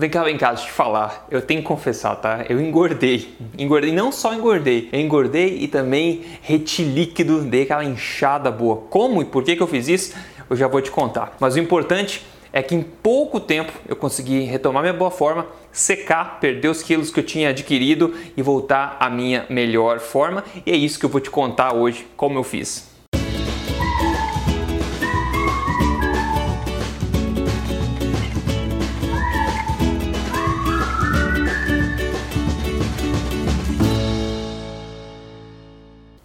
Vem cá, vem cá, deixa eu te falar. Eu tenho que confessar, tá? Eu engordei. Engordei, não só engordei, eu engordei e também reti líquido, dei aquela inchada boa. Como e por que, que eu fiz isso? Eu já vou te contar. Mas o importante é que em pouco tempo eu consegui retomar minha boa forma, secar, perder os quilos que eu tinha adquirido e voltar à minha melhor forma. E é isso que eu vou te contar hoje, como eu fiz.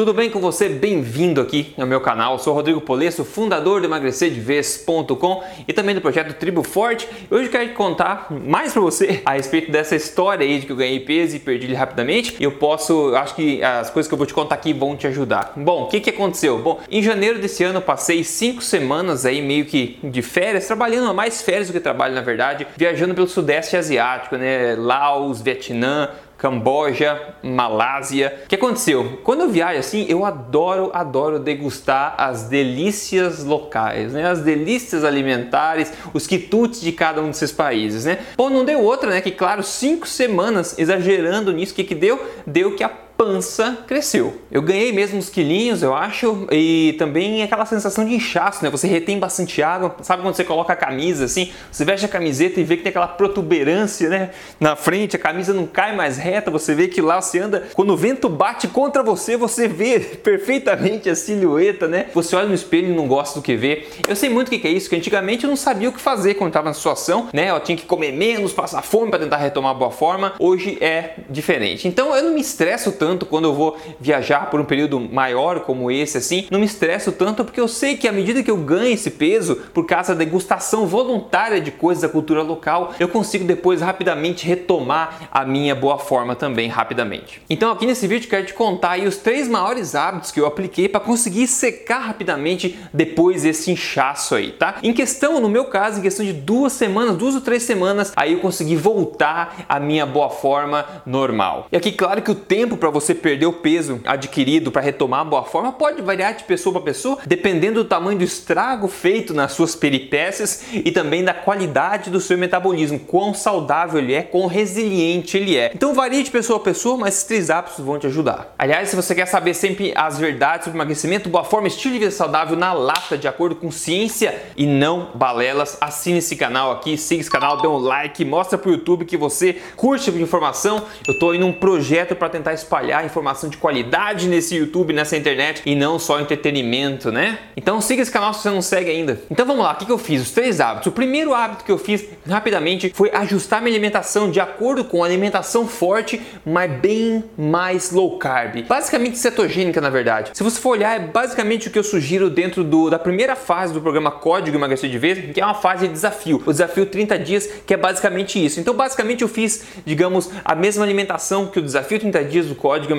Tudo bem com você? Bem-vindo aqui ao meu canal. Eu sou Rodrigo Polesso, fundador do emagrecerdevez.com e também do projeto Tribo Forte. Hoje eu quero contar mais para você a respeito dessa história aí de que eu ganhei peso e perdi ele rapidamente. Eu posso, acho que as coisas que eu vou te contar aqui vão te ajudar. Bom, o que, que aconteceu? Bom, em janeiro desse ano eu passei cinco semanas aí meio que de férias, trabalhando mais férias do que trabalho na verdade, viajando pelo Sudeste Asiático, né? Laos, Vietnã, Camboja, Malásia. O que aconteceu? Quando eu viajo assim, eu adoro, adoro degustar as delícias locais, né? As delícias alimentares, os quitutes de cada um desses países, né? Bom, não deu outra, né? Que claro, cinco semanas exagerando nisso, o que que deu? Deu que a pança cresceu. Eu ganhei mesmo uns quilinhos, eu acho, e também aquela sensação de inchaço, né? Você retém bastante água. Sabe quando você coloca a camisa assim, você veste a camiseta e vê que tem aquela protuberância, né? Na frente, a camisa não cai mais reta, você vê que lá você anda, quando o vento bate contra você, você vê perfeitamente a silhueta, né? Você olha no espelho e não gosta do que vê. Eu sei muito o que é isso, que antigamente eu não sabia o que fazer quando estava na situação, né? Eu tinha que comer menos, passar fome para tentar retomar a boa forma. Hoje é diferente. Então eu não me estresso tanto tanto quando eu vou viajar por um período maior como esse, assim, não me estresso tanto porque eu sei que à medida que eu ganho esse peso, por causa da degustação voluntária de coisas da cultura local, eu consigo depois rapidamente retomar a minha boa forma também rapidamente. Então aqui nesse vídeo quero te contar os três maiores hábitos que eu apliquei para conseguir secar rapidamente depois desse inchaço aí, tá? Em questão, no meu caso, em questão de duas semanas, duas ou três semanas, aí eu consegui voltar à minha boa forma normal. E aqui, claro que o tempo para você você perder o peso adquirido para retomar a boa forma pode variar de pessoa para pessoa, dependendo do tamanho do estrago feito nas suas peripécias e também da qualidade do seu metabolismo, quão saudável ele é, quão resiliente ele é. Então varia de pessoa a pessoa, mas esses três hábitos vão te ajudar. Aliás, se você quer saber sempre as verdades sobre emagrecimento, boa forma, estilo de vida saudável na lata, de acordo com ciência e não balelas, assine esse canal aqui, siga esse canal, dê um like, mostra pro YouTube que você curte tipo de informação. Eu tô em um projeto para tentar espalhar espalhar informação de qualidade nesse YouTube, nessa internet e não só entretenimento, né? Então siga esse canal se você não segue ainda. Então vamos lá, o que, eu fiz? Os três hábitos. O primeiro hábito que eu fiz rapidamente foi ajustar minha alimentação de acordo com alimentação forte, mas bem mais low carb. Basicamente cetogênica, na verdade. Se você for olhar, é basicamente o que eu sugiro dentro do, da primeira fase do programa Código Emagrecer de Vez, que é uma fase de desafio. O desafio 30 dias, que é basicamente isso. Então, basicamente, eu fiz, digamos, a mesma alimentação que o desafio 30 dias do Código Código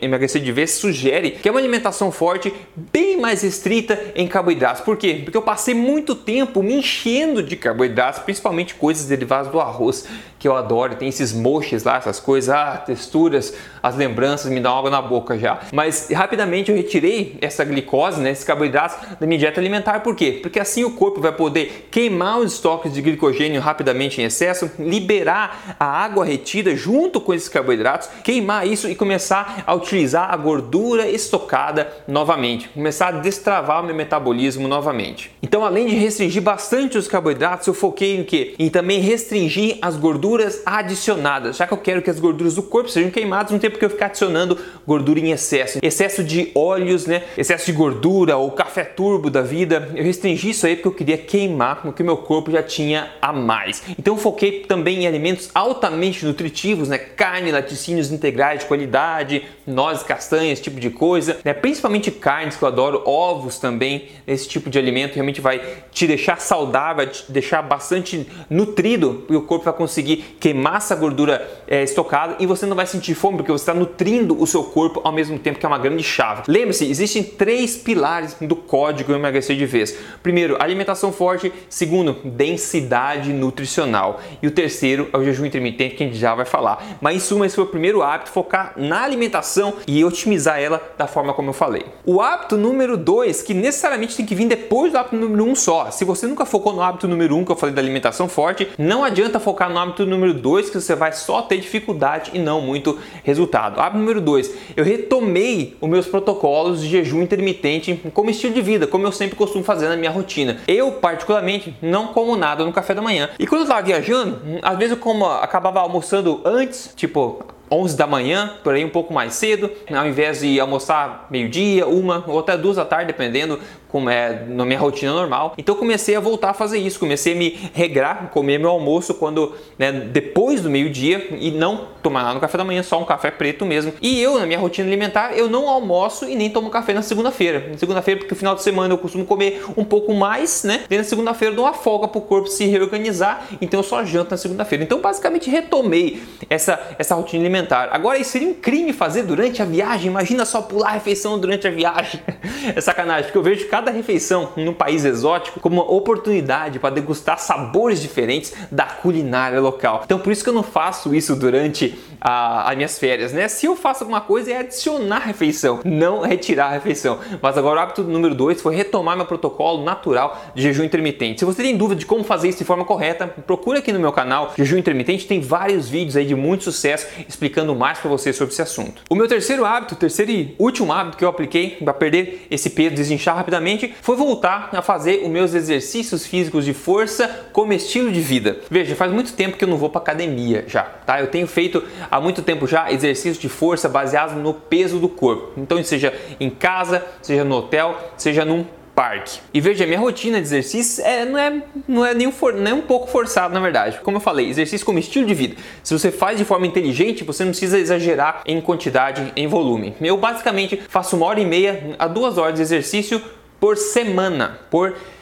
Emagrecer de Vez sugere que é uma alimentação forte, bem mais restrita em carboidratos. Por quê? Porque eu passei muito tempo me enchendo de carboidratos, principalmente coisas derivadas do arroz, que eu adoro. Tem esses moches lá, essas coisas, ah, texturas, as lembranças me dão água na boca já. Mas rapidamente eu retirei essa glicose, né, esses carboidratos da minha dieta alimentar. Por quê? Porque assim o corpo vai poder queimar os estoques de glicogênio rapidamente em excesso, liberar a água retida junto com esses carboidratos, queimar isso e começar começar a utilizar a gordura estocada novamente, começar a destravar o meu metabolismo novamente. Então, além de restringir bastante os carboidratos, eu foquei em que? Em também restringir as gorduras adicionadas, já que eu quero que as gorduras do corpo sejam queimadas, não tem porque eu ficar adicionando gordura em excesso. Excesso de óleos, né? Excesso de gordura ou café turbo da vida. Eu restringi isso aí porque eu queria queimar o que meu corpo já tinha a mais. Então, foquei também em alimentos altamente nutritivos, né? Carne, laticínios integrais de qualidade verdade, nozes, castanhas, esse tipo de coisa, né? principalmente carnes que eu adoro, ovos também, esse tipo de alimento realmente vai te deixar saudável, te deixar bastante nutrido, e o corpo vai conseguir queimar essa gordura é, estocada e você não vai sentir fome porque você está nutrindo o seu corpo ao mesmo tempo que é uma grande chave. Lembre-se, existem três pilares do código emagrecer de vez. Primeiro, alimentação forte. Segundo, densidade nutricional. E o terceiro é o jejum intermitente que a gente já vai falar. Mas em suma, esse foi o primeiro hábito, focar na alimentação e otimizar ela da forma como eu falei. O hábito número 2, que necessariamente tem que vir depois do hábito número 1 um só. Se você nunca focou no hábito número 1 um, que eu falei da alimentação forte, não adianta focar no hábito número 2 que você vai só ter dificuldade e não muito resultado. Hábito número 2, eu retomei os meus protocolos de jejum intermitente como estilo de vida, como eu sempre costumo fazer na minha rotina. Eu, particularmente, não como nada no café da manhã. E quando eu estava viajando, às vezes eu como, acabava almoçando antes, tipo 11 da manhã, por aí um pouco mais cedo, ao invés de almoçar meio-dia, uma ou até duas da tarde, dependendo como é na minha rotina normal. Então comecei a voltar a fazer isso, comecei a me regrar, comer meu almoço quando né, depois do meio-dia e não tomar nada no café da manhã, só um café preto mesmo. E eu na minha rotina alimentar eu não almoço e nem tomo café na segunda-feira. Na segunda-feira porque no final de semana eu costumo comer um pouco mais, né? E na segunda-feira eu dou uma folga para o corpo se reorganizar, então eu só janto na segunda-feira. Então basicamente retomei essa essa rotina alimentar. Agora isso seria um crime fazer durante a viagem. Imagina só pular a refeição durante a viagem. é sacanagem, porque eu vejo cada refeição num país exótico como uma oportunidade para degustar sabores diferentes da culinária local. Então por isso que eu não faço isso durante as minhas férias, né? Se eu faço alguma coisa é adicionar a refeição, não retirar a refeição. Mas agora o hábito número dois foi retomar meu protocolo natural de jejum intermitente. Se você tem dúvida de como fazer isso de forma correta, procura aqui no meu canal Jejum Intermitente, tem vários vídeos aí de muito sucesso explicando mais para você sobre esse assunto. O meu terceiro hábito, terceiro e último hábito que eu apliquei para perder esse peso, desinchar rapidamente foi voltar a fazer os meus exercícios físicos de força como estilo de vida. Veja, faz muito tempo que eu não vou para academia já, tá? Eu tenho feito há muito tempo já exercícios de força baseados no peso do corpo. Então, seja em casa, seja no hotel, seja num parque. E veja, minha rotina de exercício é, não, é, não, é nem um for, nem um pouco forçado, na verdade. Como eu falei, exercício como estilo de vida. Se você faz de forma inteligente, você não precisa exagerar em quantidade, em volume. Eu basicamente faço uma hora e meia a duas horas de exercício por semana, por semana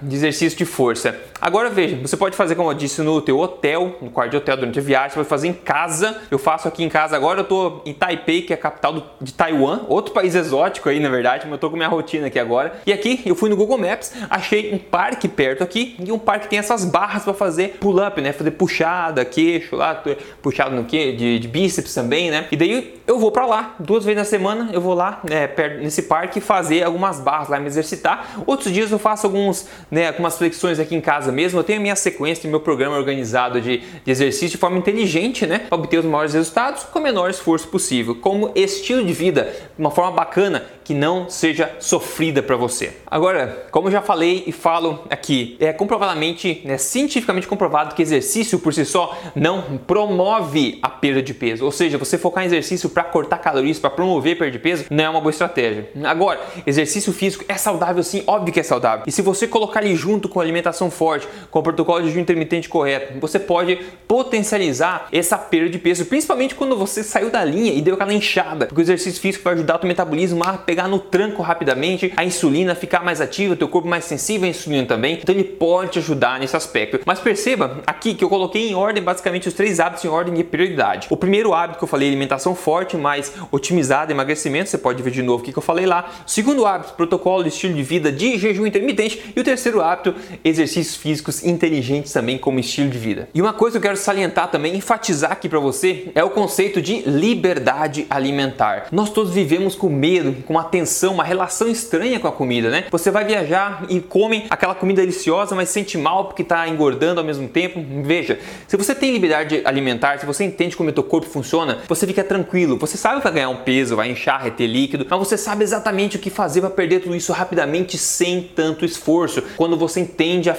de exercício de força. Agora veja, você pode fazer como eu disse no teu hotel, no quarto de hotel durante a viagem, você pode fazer em casa. Eu faço aqui em casa agora, eu tô em Taipei, que é a capital de Taiwan, outro país exótico aí, na verdade, mas eu tô com minha rotina aqui agora. E aqui eu fui no Google Maps, achei um parque perto aqui, e um parque tem essas barras para fazer pull-up, né? Fazer puxada, queixo lá, puxado no que de, de, bíceps também, né? E daí eu vou para lá, duas vezes na semana, eu vou lá, né, perto, nesse parque fazer algumas barras lá, me exercitar. Outros dias eu faço alguns, né, algumas flexões aqui em casa mesmo, eu tenho a minha sequência, meu programa organizado de, de exercício de forma inteligente, né? Para obter os maiores resultados com o menor esforço possível, como estilo de vida, uma forma bacana que não seja sofrida para você. Agora, como já falei e falo aqui, é comprovadamente, né, cientificamente comprovado que exercício por si só não promove a perda de peso. Ou seja, você focar em exercício para cortar calorias, para promover perda de peso, não é uma boa estratégia. Agora, exercício físico é saudável sim, óbvio que é saudável. E se você colocar ele junto com alimentação forte, com o protocolo de jejum intermitente correto, você pode potencializar essa perda de peso, principalmente quando você saiu da linha e deu aquela inchada, porque o exercício físico vai ajudar o teu metabolismo a pegar no tranco rapidamente, a insulina ficar mais ativa, teu corpo mais sensível à insulina também, então ele pode te ajudar nesse aspecto. Mas perceba aqui que eu coloquei em ordem basicamente os três hábitos em ordem de prioridade. O primeiro hábito que eu falei, alimentação forte, mais otimizada, emagrecimento, você pode ver de novo o que eu falei lá. O segundo hábito, protocolo de estilo de vida de jejum intermitente. E o terceiro hábito, exercícios físicos inteligentes também como estilo de vida. E uma coisa que eu quero salientar também, enfatizar aqui para você, é o conceito de liberdade alimentar. Nós todos vivemos com medo, com uma tensão, uma relação estranha com a comida, né? Você vai viajar e come aquela comida deliciosa, mas sente mal porque está engordando ao mesmo tempo. Veja, se você tem liberdade alimentar, se você entende como o teu corpo funciona, você fica tranquilo. Você sabe que vai ganhar um peso, vai inchar, reter líquido, mas você sabe exatamente o que fazer para perder tudo isso rapidamente sem tanto esforço. Quando você entende a,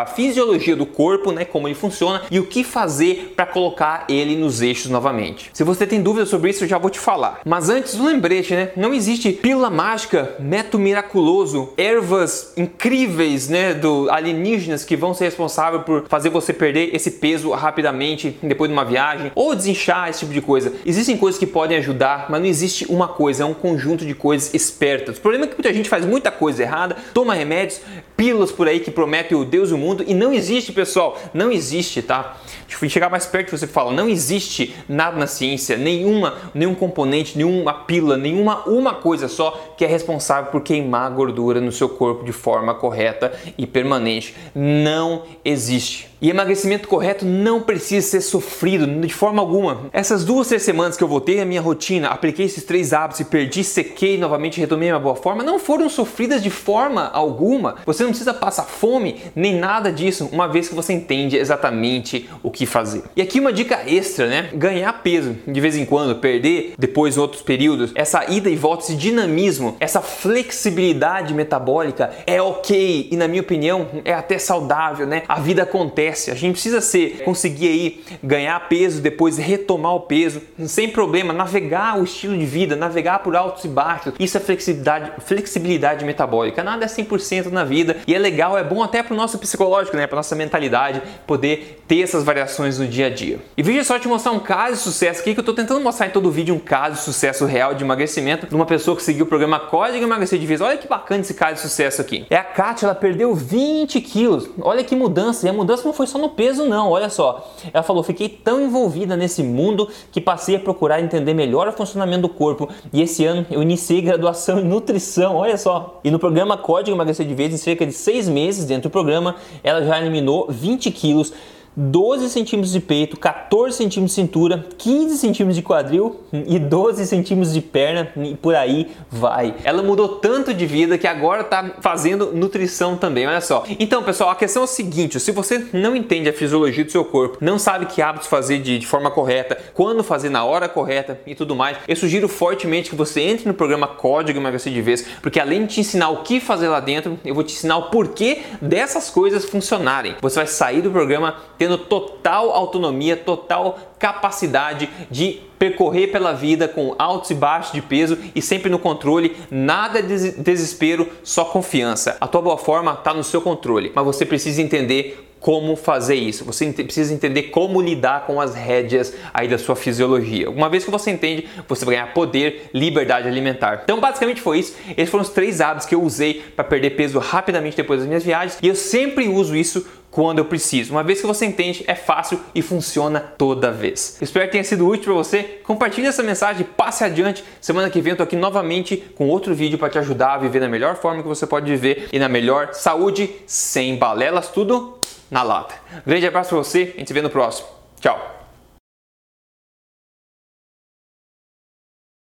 a fisiologia do corpo, né, como ele funciona e o que fazer para colocar ele nos eixos novamente. Se você tem dúvidas sobre isso, eu já vou te falar. Mas antes, um lembrete, né? Não existe pílula mágica, método miraculoso, ervas incríveis, né, do alienígenas que vão ser responsáveis por fazer você perder esse peso rapidamente depois de uma viagem ou desinchar esse tipo de coisa. Existem coisas que podem ajudar, mas não existe uma coisa, é um conjunto de coisas espertas. O problema é que muita gente faz muita coisa errada, toma remédios, pílulas por aí que prometem o Deus e o mundo e não existe, pessoal, não existe, tá? Deixa eu chegar mais perto você fala, não existe nada na ciência, nenhuma, nenhum componente, nenhuma pílula, nenhuma uma coisa só que é responsável por queimar gordura no seu corpo de forma correta e permanente. Não existe. E emagrecimento correto não precisa ser sofrido de forma alguma. Essas duas, três semanas que eu voltei à minha rotina, apliquei esses três hábitos e perdi, sequei novamente, retomei minha boa forma, não foram sofridas de forma alguma. Você não precisa passar fome nem nada disso, uma vez que você entende exatamente o que fazer. E aqui uma dica extra, né? Ganhar peso de vez em quando, perder depois outros períodos, essa ida e volta, esse dinamismo, essa flexibilidade metabólica é ok e na minha opinião é até saudável, né? A vida acontece, a gente precisa ser conseguir aí ganhar peso, depois retomar o peso sem problema, navegar o estilo de vida, navegar por altos e baixos. Isso é flexibilidade, flexibilidade metabólica. Nada é 100% na vida e é legal, é bom até para o nosso psicológico, né? Para nossa mentalidade poder ter essas variações no dia a dia. E veja só te mostrar um caso de sucesso aqui que eu estou tentando mostrar em todo vídeo um caso de sucesso real de emagrecimento de uma pessoa que seguiu o programa Código Emagrecer de Vez. Olha que bacana esse caso de sucesso aqui. É a Kátia, ela perdeu 20 quilos. Olha que mudança. E a mudança não foi só no peso, não. Olha só. Ela falou: fiquei tão envolvida nesse mundo que passei a procurar entender melhor o funcionamento do corpo. E esse ano eu iniciei graduação em nutrição. Olha só. E no programa Código Emagrecer de Vez, em cerca de seis meses dentro do programa, ela já eliminou 20 quilos 12 centímetros de peito, 14 centímetros de cintura, 15 centímetros de quadril e 12 centímetros de perna e por aí vai. Ela mudou tanto de vida que agora está fazendo nutrição também, olha só. Então, pessoal, a questão é o seguinte: se você não entende a fisiologia do seu corpo, não sabe que hábitos fazer de, de forma correta, quando fazer na hora correta e tudo mais, eu sugiro fortemente que você entre no programa Código Emagrecer de Vez, porque além de te ensinar o que fazer lá dentro, eu vou te ensinar o porquê dessas coisas funcionarem. Você vai sair do programa tendo total autonomia, total capacidade de percorrer pela vida com altos e baixos de peso e sempre no controle, nada de desespero, só confiança. A tua boa forma está no seu controle, mas você precisa entender como fazer isso. Você precisa entender como lidar com as rédeas aí da sua fisiologia. Uma vez que você entende, você vai ganhar poder, liberdade alimentar. Então, basicamente foi isso. Esses foram os três hábitos que eu usei para perder peso rapidamente depois das minhas viagens e eu sempre uso isso quando eu preciso. Uma vez que você entende, é fácil e funciona toda vez. Espero que tenha sido útil para você. Compartilhe essa mensagem, passe adiante. Semana que vem eu tô aqui novamente com outro vídeo para te ajudar a viver da melhor forma que você pode viver e na melhor saúde, sem balelas, tudo na lata. Grande abraço para você, a gente se vê no próximo. Tchau.